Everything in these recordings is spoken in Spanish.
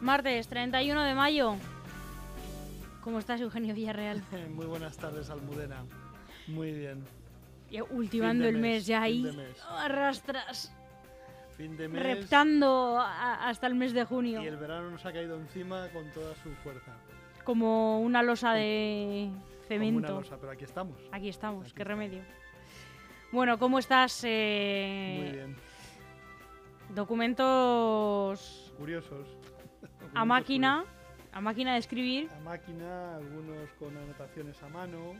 Martes 31 de mayo. ¿Cómo estás, Eugenio Villarreal? Muy buenas tardes, Almudena. Muy bien. Y ultimando el mes, mes, ya ahí. Arrastras. Fin de mes Reptando a- hasta el mes de junio. y el verano nos ha caído encima con toda su fuerza. Como una losa de Como una cemento. losa, pero aquí estamos. Aquí estamos, Aquí qué estamos. remedio. Bueno, ¿cómo estás? eh, Muy bien. Documentos Curiosos. a máquina, a máquina de escribir. A máquina, algunos con anotaciones a mano.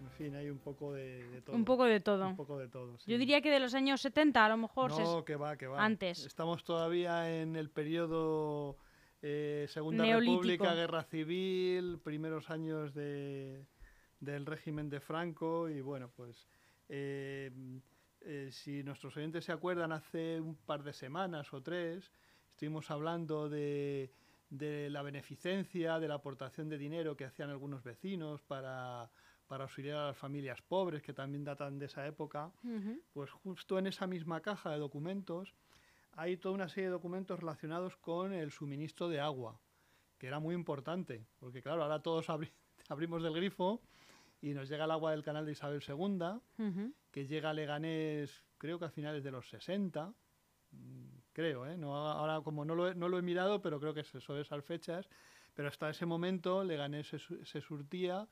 En fin, hay un poco de, de todo. Un poco de todo. Un poco de todo, sí. Yo diría que de los años 70 a lo mejor. se- No, que va, que va. antes. Estamos todavía en el periodo eh, Segunda Neolítico. República, Guerra Civil, primeros años de, del régimen de Franco y bueno, pues eh, eh, si nuestros oyentes se acuerdan, hace un par de semanas o tres estuvimos hablando de, de la beneficencia, de la aportación de dinero que hacían algunos vecinos para, para auxiliar a las familias pobres, que también datan de esa época pues justo en esa misma caja de documentos hay toda una serie de documentos relacionados con el suministro de agua, que era muy importante, porque claro, ahora todos abri- abrimos del grifo y nos llega el agua del canal de Isabel II, Ujú. que llega a Leganés creo que a finales de los 60, mm, creo, ¿eh? No, ahora como no lo, he, no lo he mirado, pero creo que es eso de esas fechas, pero hasta ese momento Leganés se, se surtía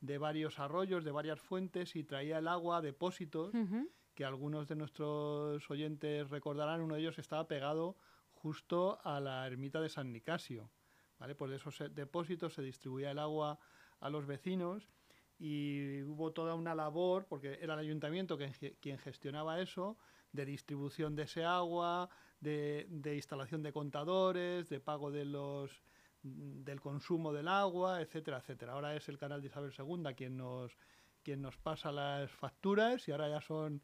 de varios arroyos, de varias fuentes y traía el agua a depósitos Ujú. Que algunos de nuestros oyentes recordarán, uno de ellos estaba pegado justo a la ermita de San Nicasio. ¿vale? Pues de esos depósitos se distribuía el agua a los vecinos y hubo toda una labor, porque era el ayuntamiento que- quien gestionaba eso, de distribución de ese agua, de, de instalación de contadores, de pago de los del consumo del agua, etcétera, etcétera. Ahora es el canal de Isabel II quien nos, quien nos pasa las facturas y ahora ya son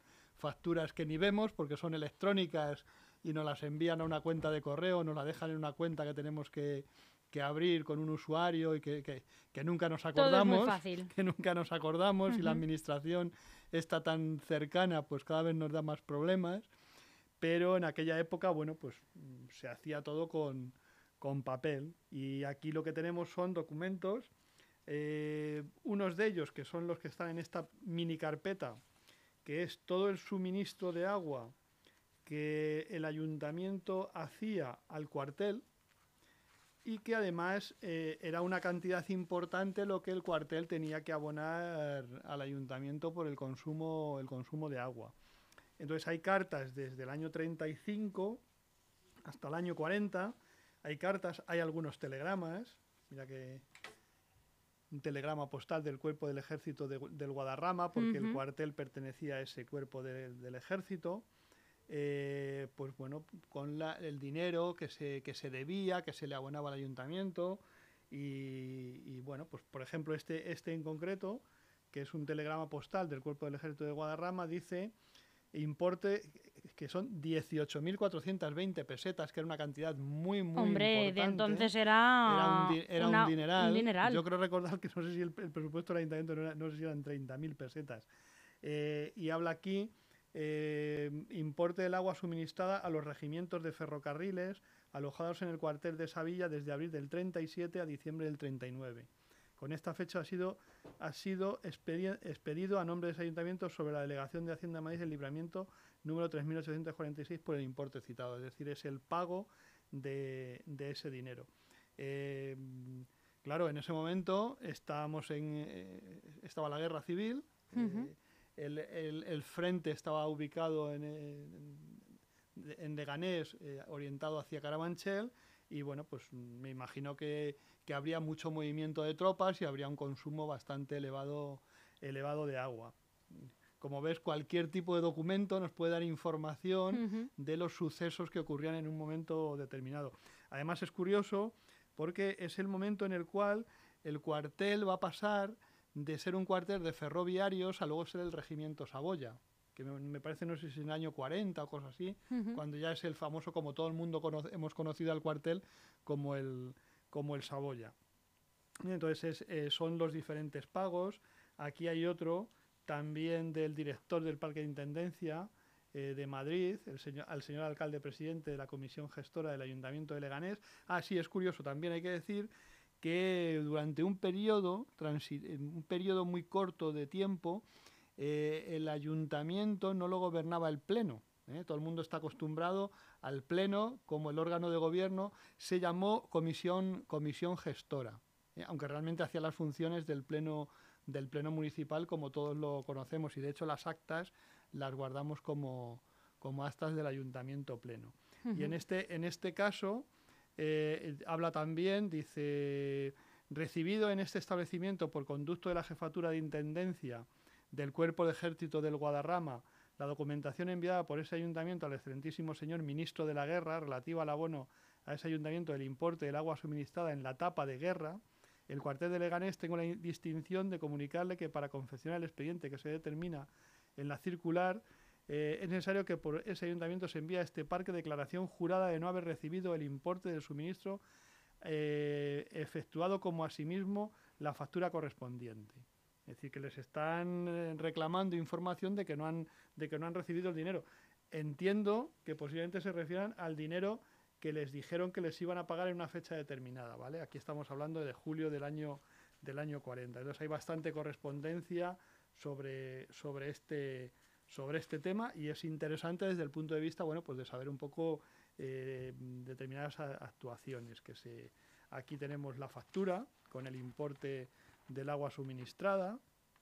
facturas que ni vemos porque son electrónicas y nos las envían a una cuenta de correo, nos la dejan en una cuenta que tenemos que, que abrir con un usuario y que, que- que nunca nos Todo es acordamos muy fácil. que nunca nos acordamos y la administración está tan cercana, pues cada vez nos da más problemas. Pero en aquella época, bueno, pues mm, se hacía todo con, con papel. Y aquí lo que tenemos son documentos, eh, unos de ellos que son los que están en esta mini carpeta, que es todo el suministro de agua que el ayuntamiento hacía al cuartel y que además eh, era una cantidad importante lo que el cuartel tenía que abonar al ayuntamiento por el consumo, el consumo de agua. Entonces hay cartas desde el año 35 hasta el año 40, hay cartas, hay algunos telegramas, mira que un telegrama postal del cuerpo del ejército de- del Guadarrama, porque el cuartel pertenecía a ese cuerpo de- del ejército. Eh, pues bueno, con la- el dinero que se, que se debía, que se le abonaba al ayuntamiento. Y, y, bueno, pues por ejemplo, este, este en concreto, que es un telegrama postal del cuerpo del ejército de Guadarrama, dice importe que son 18.420 pesetas, que era una cantidad muy, muy Hombre, de importante. entonces Era era, un, era una- un dineral. un dineral. Yo creo recordar que no sé si el, el presupuesto del ayuntamiento no, era- no sé si eran 30.000 pesetas. Eh, y habla aquí eh, importe del agua suministrada a los regimientos de ferrocarriles alojados en el cuartel de Sevilla desde abril del 37 a diciembre del 39. Con esta fecha ha sido, ha sido expedi- expedido a nombre de ese ayuntamiento sobre la Delegación de Hacienda Maíz del Libramiento número 3.846 por el importe citado, es decir, es el pago de, de ese dinero. Eh, claro, en ese momento estábamos en, eh, estaba la guerra civil, eh, el, el- el frente estaba ubicado en, en, en Leganés, orientado hacia Carabanchel, y bueno, pues me imagino que, que habría mucho movimiento de tropas y habría un consumo bastante elevado, elevado de agua. Como ves, cualquier tipo de documento nos puede dar información de los sucesos que ocurrían en un momento determinado. Además es curioso porque es el momento en el cual el cuartel va a pasar de ser un cuartel de ferroviarios a luego ser el regimiento Saboya, que me, me parece no sé si en el año 40 o cosas así, cuando ya es el famoso, como todo el mundo cono- hemos conocido al cuartel, como el, como el Saboya. Entonces eh, son los diferentes pagos. Aquí hay otro también del director del Parque de Intendencia eh, de Madrid, el señor, al señor alcalde presidente de la comisión gestora del Ayuntamiento de Leganés. Ah, sí, es curioso, también hay que decir que durante un periodo, un periodo muy corto de tiempo, eh, el ayuntamiento no lo gobernaba el pleno. ¿eh? Todo el mundo está acostumbrado al pleno como el órgano de gobierno. Se llamó comisión, comisión gestora, ¿eh? aunque realmente hacía las funciones del pleno, del pleno municipal como todos lo conocemos y de hecho las actas las guardamos como, como actas del ayuntamiento pleno. Y en este, en este caso, eh, habla también, dice, recibido en este establecimiento por conducto de la Jefatura de Intendencia del Cuerpo de Ejército del Guadarrama, la documentación enviada por ese ayuntamiento al excelentísimo señor ministro de la Guerra relativa al abono a ese ayuntamiento del importe del agua suministrada en la etapa de guerra, el cuartel de Leganés tengo la distinción de comunicarle que para confeccionar el expediente que se determina en la circular eh, es necesario que por ese ayuntamiento se envíe a este parque declaración jurada de no haber recibido el importe del suministro eh, efectuado como asimismo la factura correspondiente. Es decir, que les están eh, reclamando información de que no han, de que no han recibido el dinero. Entiendo que posiblemente se refieran al dinero que les dijeron que les iban a pagar en una fecha determinada, ¿vale? Aquí estamos hablando de julio del año, del año 40. Entonces hay bastante correspondencia sobre, sobre este sobre este tema y es interesante desde el punto de vista bueno pues de saber un poco eh, determinadas actuaciones que se aquí tenemos la factura con el importe del agua suministrada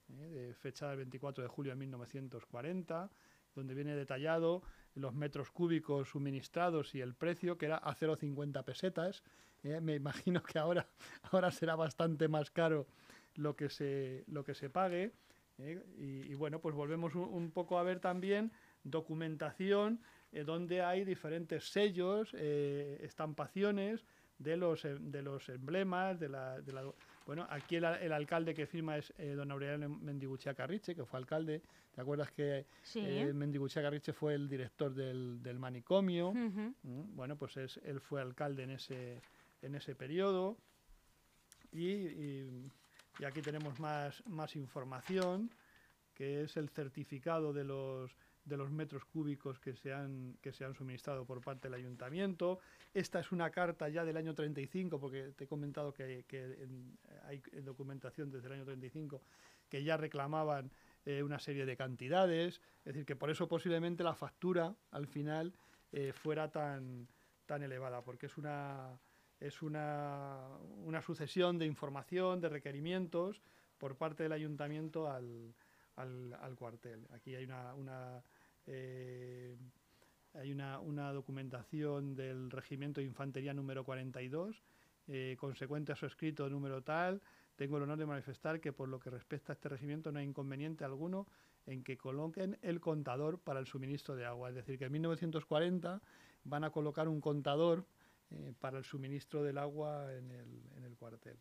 eh, de fecha del 24 de julio de 1940 donde viene detallado los metros cúbicos suministrados y el precio que era a 0,50 pesetas eh, me imagino que ahora ahora será bastante más caro lo que se lo que se pague ¿eh? Y, bueno, pues volvemos un, poco a ver también documentación eh, donde hay diferentes sellos, estampaciones de los, de los emblemas, de la, de la bueno, aquí el, alcalde que firma es don Aureliano Mendiguchea Carriche, que fue alcalde. ¿Te acuerdas que sí. Mendiguchea Carriche fue el director del, del manicomio? Mm, bueno, pues es, él fue alcalde en ese, en ese periodo. y y aquí tenemos más, más información, que es el certificado de los, de los metros cúbicos que se, han, que se han suministrado por parte del ayuntamiento. Esta es una carta ya del año 35, porque te he comentado que, hay documentación desde el año 35 que ya reclamaban eh, una serie de cantidades, es decir, que por eso posiblemente la factura al final eh, fuera tan, tan elevada, porque es una es una, una, sucesión de información, de requerimientos por parte del ayuntamiento al, al, cuartel. Aquí hay una, una eh, hay una, documentación del Regimiento de Infantería número 42, eh, consecuente a su escrito número tal, tengo el honor de manifestar que por lo que respecta a este regimiento no hay inconveniente alguno en que coloquen el contador para el suministro de agua. Es decir, que en 1940 van a colocar un contador eh, para el suministro del agua en el, cuartel.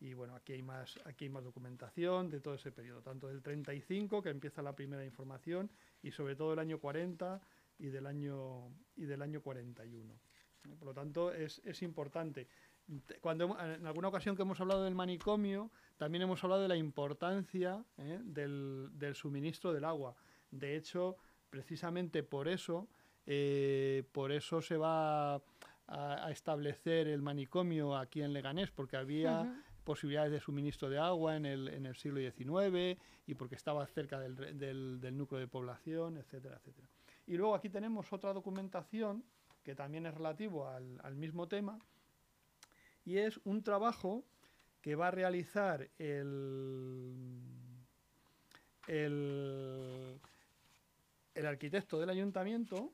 Y bueno, aquí hay, más, aquí hay más documentación de todo ese periodo, tanto del 35, que empieza la primera información, y sobre todo el año 40 y del año, y del año 41. Eh, por lo tanto, es, es importante. Cuando en alguna ocasión que hemos hablado del manicomio, también hemos hablado de la importancia eh, del, del, suministro del agua. De hecho, precisamente por eso, por eso se va a, establecer el manicomio aquí en Leganés, porque había posibilidades de suministro de agua en el, en el siglo XIX y porque estaba cerca del, del, núcleo de población, etcétera, etcétera. Y luego aquí tenemos otra documentación que también es relativo al, al mismo tema y es un trabajo que va a realizar el, el, el arquitecto del ayuntamiento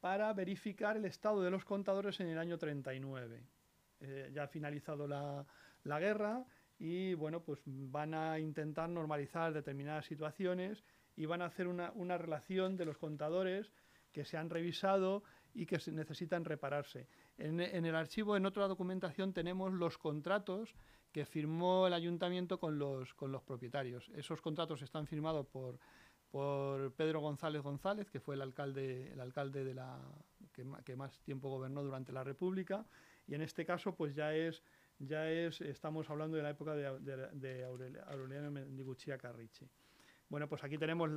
para verificar el estado de los contadores en el año 39. Eh, ya ha finalizado la, la, guerra y bueno, pues van a intentar normalizar determinadas situaciones y van a hacer una, una relación de los contadores que se han revisado y que se necesitan repararse. En, en, el archivo, en otra documentación, tenemos los contratos que firmó el ayuntamiento con los, con los propietarios. Esos contratos están firmados por por Pedro González González, que fue el alcalde, el alcalde de la, que, más tiempo gobernó durante la República, y en este caso pues ya es ya es, estamos hablando de la época de, Aureliano Mendiguchia Carricci. Bueno, pues aquí tenemos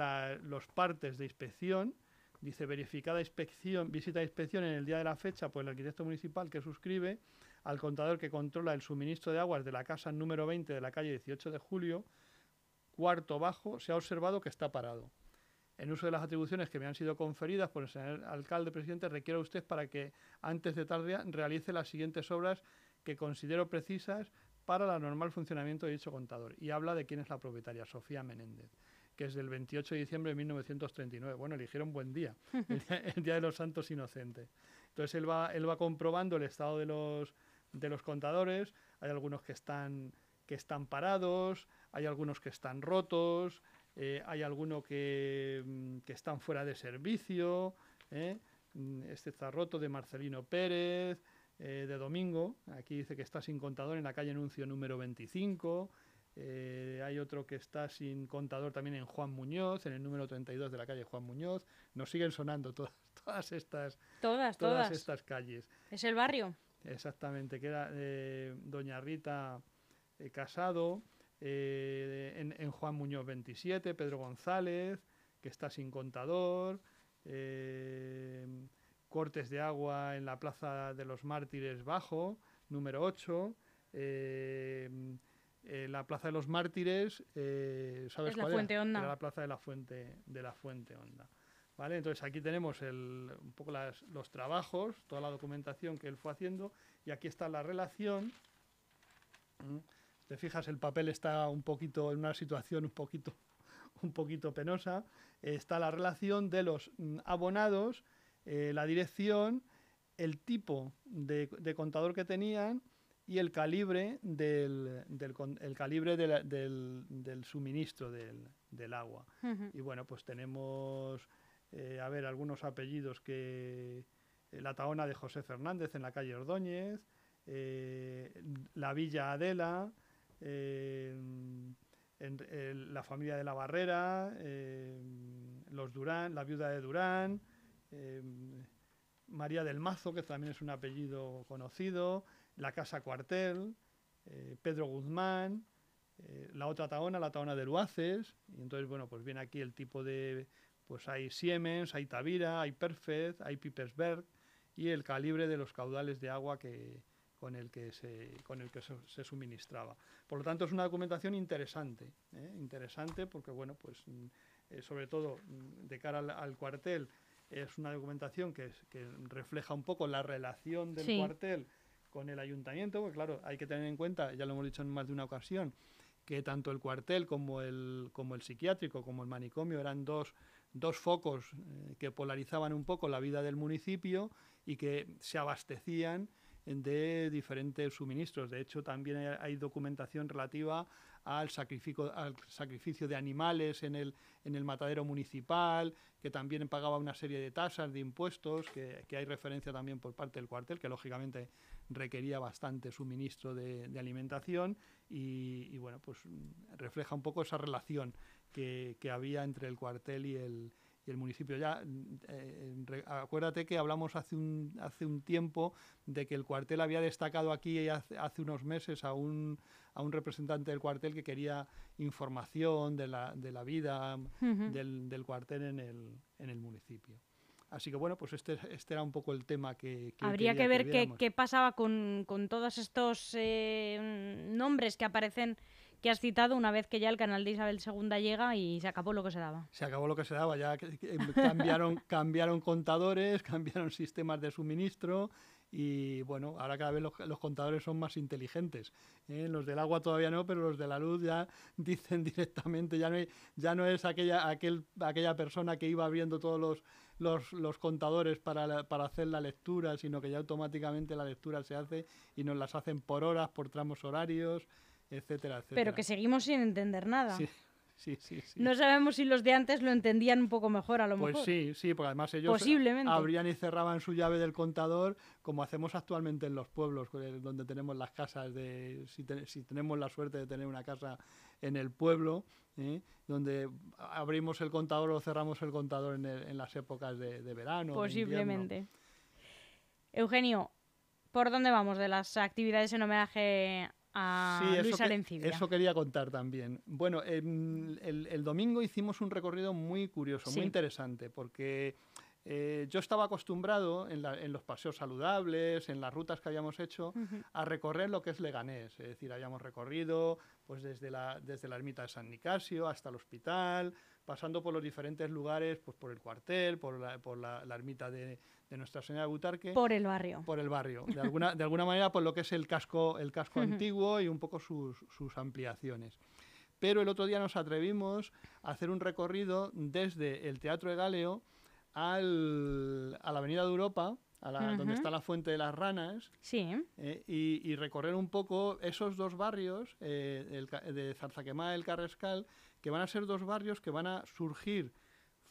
los partes de inspección. Dice verificada inspección, visita de inspección en el día de la fecha por el arquitecto municipal que suscribe al contador que controla el suministro de aguas de la casa número 20 de la calle 18 de julio, cuarto bajo, se ha observado que está parado. En uso de las atribuciones que me han sido conferidas por el señor alcalde presidente, requiero a usted para que antes de tarde realice las siguientes obras que considero precisas para el normal funcionamiento de dicho contador. Y habla de quién es la propietaria, Sofía Menéndez que es del 28 de diciembre de 1939. Bueno, eligieron buen día, el día, de los Santos Inocentes. Entonces él va, él va comprobando el estado de los, de los contadores. Hay algunos que están, que están parados, hay algunos que están rotos, eh, hay algunos que, mm, que, están fuera de servicio. ¿eh? Mm, este está roto de Marcelino Pérez, eh, de Domingo. Aquí dice que está sin contador en la calle Anuncio número 25. Eh, hay otro que está sin contador también en Juan Muñoz, en el número 32 de la calle Juan Muñoz. Nos siguen sonando todas, todas estas todas, todas, estas calles. Es el barrio. Exactamente, que era Doña Rita eh, en, en, Juan Muñoz 27, Pedro González, que está sin contador, cortes de agua en la Plaza de los Mártires Bajo, número 8, eh, la Plaza de los Mártires, eh, ¿sabes la Fuente la Plaza de la Fuente, de la Fuente Honda. ¿Vale? Entonces aquí tenemos el, un poco las, los trabajos, toda la documentación que él fue haciendo y aquí está la relación. ¿Mm? Te fijas, el papel está un poquito en una situación un poquito, un poquito penosa. está la relación de los mm, abonados, eh, la dirección, el tipo de, de contador que tenían y el calibre del, del el calibre del, del, suministro del, agua. Y bueno, pues tenemos, eh, a ver, algunos apellidos que... Eh, la Taona de José Fernández en la calle Ordóñez, eh, la Villa Adela, en, la familia de la Barrera, los Durán, la viuda de Durán, María del Mazo, que también es un apellido conocido, la Casa Cuartel, eh, Pedro Guzmán, eh, la otra taona, la taona de Luaces, y entonces, bueno, pues viene aquí el tipo de, pues hay Siemens, hay Tavira, hay Perfect, hay Pipersberg, y el calibre de los caudales de agua que, con el que se, con el que se, suministraba. Por lo tanto, es una documentación interesante, ¿eh? interesante porque, bueno, pues sobre todo mm, de cara al, cuartel, es una documentación que, que, refleja un poco la relación del cuartel con el ayuntamiento, porque claro, hay que tener en cuenta, ya lo hemos dicho en más de una ocasión, que tanto el cuartel como el, como el psiquiátrico, como el manicomio eran dos, dos focos eh, que polarizaban un poco la vida del municipio y que se abastecían de diferentes suministros. De hecho, también hay documentación relativa al sacrificio, al sacrificio de animales en el, en el matadero municipal, que también pagaba una serie de tasas, de impuestos, que, que hay referencia también por parte del cuartel, que lógicamente requería bastante suministro de, de alimentación y, bueno, pues refleja un poco esa relación que, que había entre el cuartel y el, y el municipio. Ya, eh, acuérdate que hablamos hace un, hace un tiempo de que el cuartel había destacado aquí hace, hace unos meses a un, a un representante del cuartel que quería información de la, de la vida del, del, cuartel en el, en el municipio. Así que bueno, pues este, este era un poco el tema que... Habría que ver qué, qué, pasaba con, con todos estos eh, nombres que aparecen que has citado una vez que ya el canal de Isabel II llega y se acabó lo que se daba. Se acabó lo que se daba, ya cambiaron, cambiaron contadores, cambiaron sistemas de suministro y bueno, ahora cada vez los, contadores son más inteligentes. ¿eh? Los del agua todavía no, pero los de la luz ya dicen directamente, ya no, ya no es aquella, aquel, aquella persona que iba abriendo todos los, los, los contadores para, para, hacer la lectura, sino que ya automáticamente la lectura se hace y nos las hacen por horas, por tramos horarios, etcétera, etcétera. Pero que seguimos sin entender nada. Sí. Sí, sí, sí. No sabemos si los de antes lo entendían un poco mejor, a lo pues mejor. Pues sí, sí, porque además ellos abrían y cerraban su llave del contador, como hacemos actualmente en los pueblos, donde tenemos las casas, de si, si tenemos la suerte de tener una casa en el pueblo, ¿eh? donde abrimos el contador o cerramos el contador en, las épocas de, verano. Posiblemente. Eugenio, ¿Por dónde vamos de las actividades en homenaje a Sí, Luis eso, que- eso quería contar también. Bueno, em, el, el domingo hicimos un recorrido muy curioso, Sí. muy interesante, porque eh, yo estaba acostumbrado en, la- en los paseos saludables, en las rutas que habíamos hecho, Ujú. a recorrer lo que es Leganés. Es decir, habíamos recorrido pues desde la, desde la ermita de San Nicasio hasta el hospital, pasando por los diferentes lugares, pues por el cuartel, por la, por la, la ermita de, de Nuestra Señora de Butarque Por el barrio. por el barrio. De alguna, de alguna manera, por lo que es el casco, el casco antiguo y un poco sus, sus ampliaciones. Pero el otro día nos atrevimos a hacer un recorrido desde el Teatro de Galeo al, a la Avenida de Europa, a la- donde está la Fuente de las Ranas, Sí. eh, y, y recorrer un poco esos dos barrios eh, el de Zarzaquemada y el Carrascal, que van a ser dos barrios que van a surgir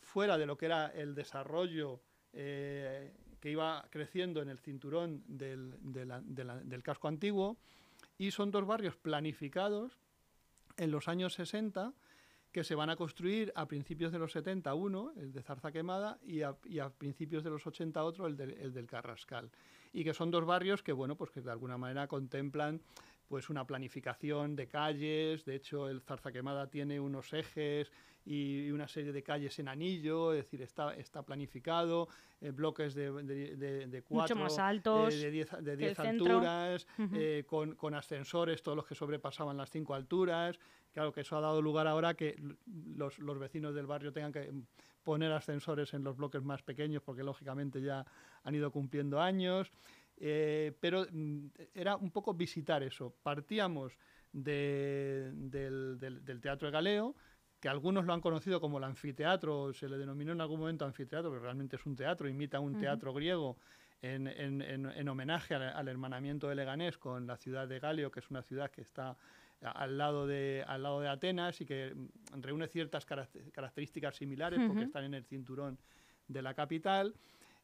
fuera de lo que era el desarrollo eh, que iba creciendo en el cinturón del, de la- de la- del casco antiguo, y son dos barrios planificados en los años 60 que se van a construir a principios de los 70 uno, el de Zarza Quemada, y a, principios de los 80 otro, el, el del Carrascal. Y que son dos barrios que, bueno, pues que de alguna manera contemplan pues una planificación de calles, de hecho el Zarza Quemada tiene unos ejes y una serie de calles en anillo, es decir, está, está planificado, eh, bloques de, de, de- de cuatro, más altos eh, de 10 de que el 10 centro. alturas, eh, con, con ascensores, todos los que sobrepasaban las cinco alturas. Claro que eso ha dado lugar ahora que los, los vecinos del barrio tengan que poner ascensores en los bloques más pequeños porque lógicamente ya han ido cumpliendo años. Eh, pero mm, era un poco visitar eso. Partíamos de- del, del- del Teatro de Galeo, que algunos lo han conocido como el anfiteatro, se le denominó en algún momento anfiteatro, pero realmente es un teatro, imita un teatro griego en, en- en- en homenaje al, al hermanamiento de Leganés con la ciudad de Galio, que es una ciudad que está al lado de, al lado de Atenas y que mm, reúne ciertas carac- características similares porque están en el cinturón de la capital.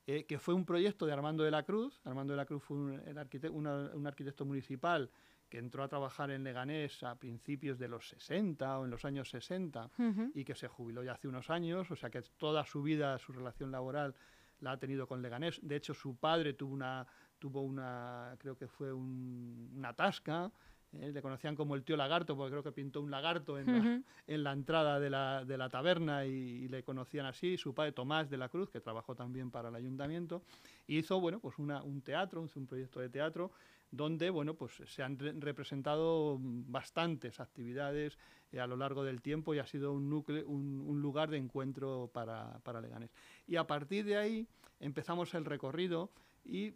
eh, que fue un proyecto de Armando de la Cruz. Armando de la Cruz fue un, el arquite- una- un arquitecto municipal que entró a trabajar en Leganés a principios de los 60 o en los años 60 Ujú. y que se jubiló ya hace unos años, o sea que toda su vida, su relación laboral la ha tenido con Leganés. De hecho, su padre tuvo una, tuvo una creo que fue un- una tasca, ¿eh? le conocían como el tío lagarto, porque creo que pintó un lagarto en, la, Ujú. en la entrada de la, de la taberna y, y le conocían así. Su padre, Tomás de la Cruz, que trabajó también para el ayuntamiento, hizo bueno, pues una, un teatro, un proyecto de teatro donde bueno, pues se han re- representado bastantes actividades eh, a lo largo del tiempo y ha sido un, núcleo, un, un lugar de encuentro para, para Leganés. Y a partir de ahí empezamos el recorrido y eh,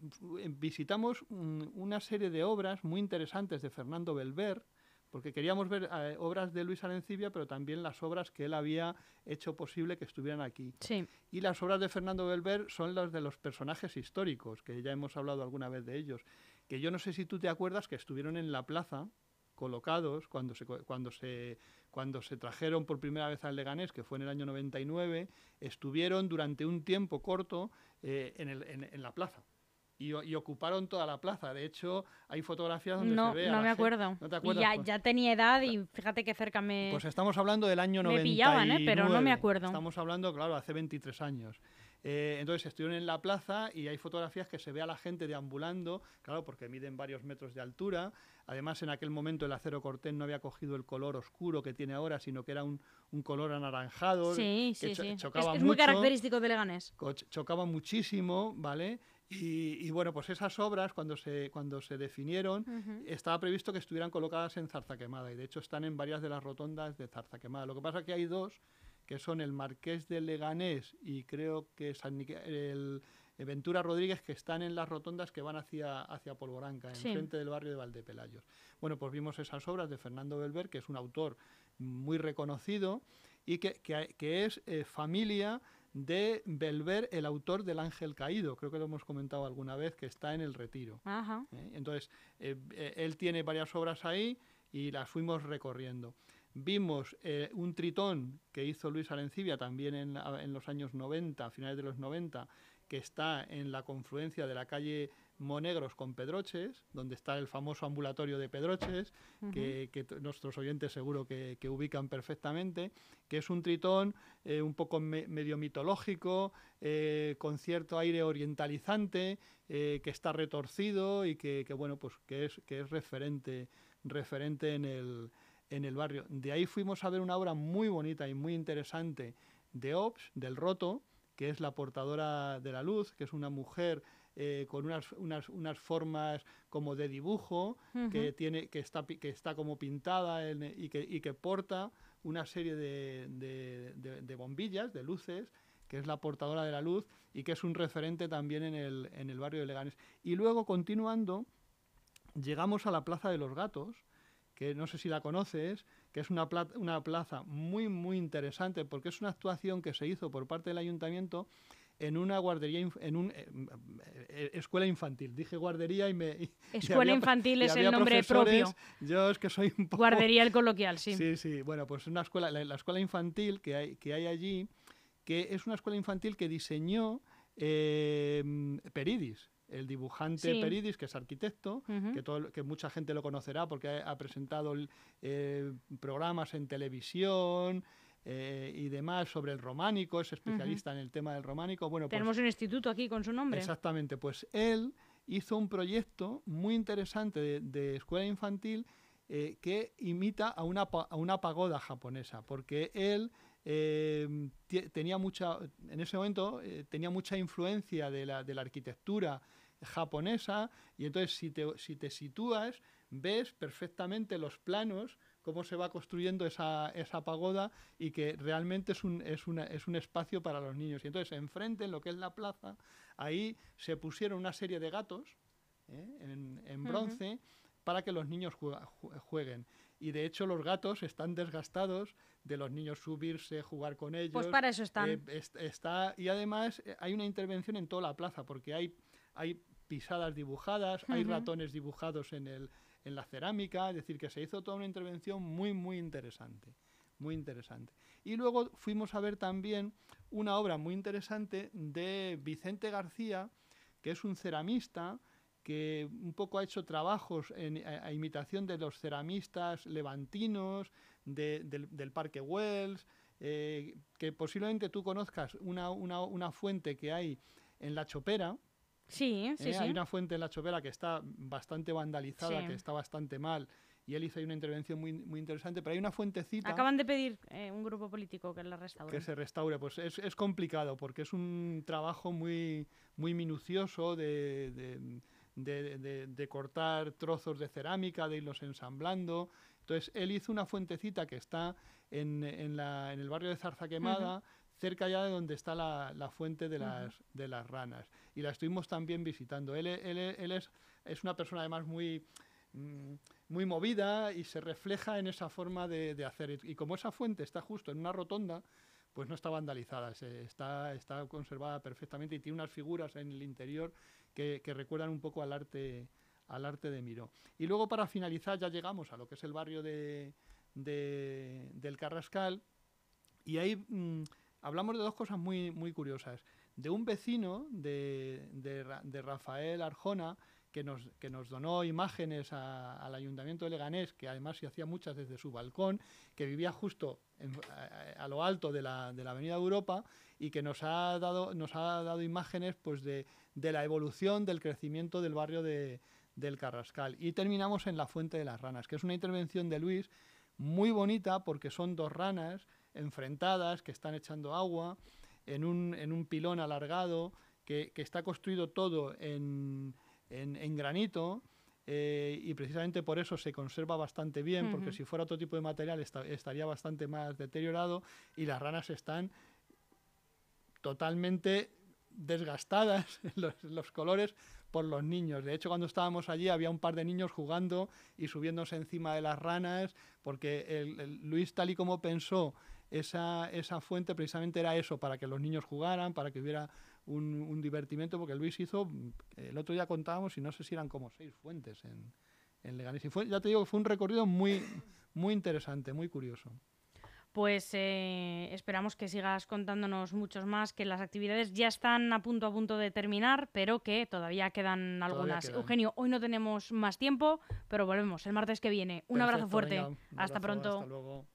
visitamos una serie de obras muy interesantes de Fernando Belver, porque queríamos ver eh, obras de Luis Arencibia, pero también las obras que él había hecho posible que estuvieran aquí. Sí. Y las obras de Fernando Belver son las de los personajes históricos, que ya hemos hablado alguna vez de ellos, que yo no sé si tú te acuerdas que estuvieron en la plaza colocados cuando se, cuando se, cuando se trajeron por primera vez al Leganés, que fue en el año 99, estuvieron durante un tiempo corto eh, en, el- en- en la plaza. Y, y ocuparon toda la plaza. De hecho, hay fotografías donde No, se ve a no me acuerdo. ¿No te acuerdas? ya, Pues- ya tenía edad y fíjate qué cerca me... pues estamos hablando del año Me 99. pillaban, ¿eh? Pero no me acuerdo. Estamos hablando, claro, hace 23 años. Eh, entonces estuvieron en la plaza y hay fotografías que se ve a la gente deambulando, claro, porque miden varios metros de altura. Además, en aquel momento el acero cortés no había cogido el color oscuro que tiene ahora, sino que era un, un color anaranjado. Sí, que sí, cho- sí. Es, chocaba es muy mucho. característico de Leganés. chocaba muchísimo, ¿vale? Y, y bueno, pues esas obras, cuando se, cuando se definieron, Ujú. estaba previsto que estuvieran colocadas en Zarza Quemada y de hecho están en varias de las rotondas de Zarza Quemada. Lo que pasa es que hay dos que son el Marqués de Leganés y creo que San el eh, Ventura Rodríguez que están en las rotondas que van hacia, hacia Polvoranca, en Sí. frente del barrio de Valdepelayos. Bueno, pues vimos esas obras de Fernando Belver, que es un autor muy reconocido y que, que- que es eh, familia de Belver, el autor del Ángel Caído. Creo que lo hemos comentado alguna vez, que está en el retiro. Ajá. ¿eh? Entonces, eh, él tiene varias obras ahí y las fuimos recorriendo. Vimos eh, un tritón que hizo Luis Arencibia también en, en los años 90, a finales de los 90, que está en la confluencia de la calle Monegros con Pedroches, donde está el famoso ambulatorio de Pedroches, que, nuestros oyentes seguro que, ubican perfectamente, que es un tritón eh, un poco medio mitológico, eh, con cierto aire orientalizante, eh, que está retorcido y que, bueno, pues que es, que es referente, referente en el, en el barrio. De ahí fuimos a ver una obra muy bonita y muy interesante de Ops, del Roto, que es la portadora de la luz, que es una mujer eh, con unas, unas, unas, formas como de dibujo, que, tiene, que, está, que está como pintada y, que, y que porta una serie de, de, de, bombillas, de luces, que es la portadora de la luz y que es un referente también en el, en el barrio de Leganés. Y luego, continuando, llegamos a la Plaza de los Gatos, que no sé si la conoces, que es una, una plaza muy, muy interesante, porque es una actuación que se hizo por parte del ayuntamiento en una guardería, en una eh, eh, escuela infantil. Dije guardería y me... escuela infantil es el nombre propio. Yo es que soy un poco... Guardería el coloquial, sí. Sí, sí. Bueno, pues una escuela, la, escuela infantil que hay, que hay allí, que es una escuela infantil que diseñó eh, Peridis, el dibujante Peridis, que es arquitecto, que, todo, que mucha gente lo conocerá porque ha, presentado programas en televisión, eh, y demás sobre el románico, es especialista en el tema del románico. Bueno, Tenemos pues un instituto aquí con su nombre. Exactamente, pues él hizo un proyecto muy interesante de, escuela infantil eh, que imita a una, a una pagoda japonesa, porque él eh, tenía mucha, en ese momento tenía mucha influencia de la, de la arquitectura japonesa y entonces si te, si te sitúas ves perfectamente los planos cómo se va construyendo esa, esa pagoda y que realmente es un, es, una, es un espacio para los niños. Y entonces, enfrente, en lo que es la plaza, ahí se pusieron una serie de gatos ¿eh? en, en, bronce para que los niños jueguen. Y de hecho los gatos están desgastados de los niños subirse, jugar con ellos. Pues para eso están. Eh, está, y además eh, hay una intervención en toda la plaza, porque hay, hay pisadas dibujadas, hay ratones dibujados en el, en la cerámica, es decir, que se hizo toda una intervención muy, muy interesante, muy interesante. Y luego fuimos a ver también una obra muy interesante de Vicente García, que es un ceramista que un poco ha hecho trabajos en, a, imitación de los ceramistas levantinos, del, Parque Wells, eh, que posiblemente tú conozcas una, una, una fuente que hay en La Chopera, Sí, sí, ¿Eh? sí. Hay una fuente en la Chopera que está bastante vandalizada, que está bastante mal, y él hizo ahí una intervención muy, muy interesante, pero hay una fuentecita... Acaban de pedir eh, un grupo político que la restaure. Que se restaure, pues es, es, complicado, porque es un trabajo muy, muy minucioso de, de, de, de, cortar trozos de cerámica, de irlos ensamblando. Entonces, él hizo una fuentecita que está en, en, la, en el barrio de Zarza Quemada, cerca ya de donde está la, la fuente de las, de las ranas. Y la estuvimos también visitando. Él, él, él es, es, una persona además muy, mm, muy movida y se refleja en esa forma de, de, hacer. Y como esa fuente está justo en una rotonda, pues no está vandalizada, se, está, está conservada perfectamente y tiene unas figuras en el interior que, que recuerdan un poco al arte, al arte de Miró. Y luego para finalizar ya llegamos a lo que es el barrio de, de del Carrascal y ahí... Mm, hablamos de dos cosas muy, muy curiosas. De un vecino de, de, Rafael Arjona, que nos, que nos donó imágenes al Ayuntamiento de Leganés, que además se hacía muchas desde su balcón, que vivía justo a, lo alto de la, de la, Avenida Europa y que nos ha dado, nos ha dado imágenes pues, de, de la evolución del crecimiento del barrio de, del Carrascal. Y terminamos en la Fuente de las Ranas, que es una intervención de Luis muy bonita porque son dos ranas enfrentadas, que están echando agua, en un, en un pilón alargado, que, que, está construido todo en, en, en granito. Eh, y precisamente por eso se conserva bastante bien, uh -huh. porque si fuera otro tipo de material esta, estaría bastante más deteriorado y las ranas están totalmente desgastadas los, los, colores por los niños. De hecho, cuando estábamos allí había un par de niños jugando y subiéndose encima de las ranas, porque el, el Luis, tal y como pensó esa, esa fuente precisamente era eso, para que los niños jugaran, para que hubiera un, un divertimento, porque Luis hizo, el otro día contábamos y no sé si eran como seis fuentes en, en Leganés. Y fue, ya te digo, fue un recorrido muy, muy interesante, muy curioso. pues eh, esperamos que sigas contándonos muchos más, que las actividades ya están a punto a punto de terminar, pero que todavía quedan algunas. Eugenio, hoy no tenemos más tiempo, pero volvemos el martes que viene. Un abrazo fuerte. hasta pronto. Hasta luego.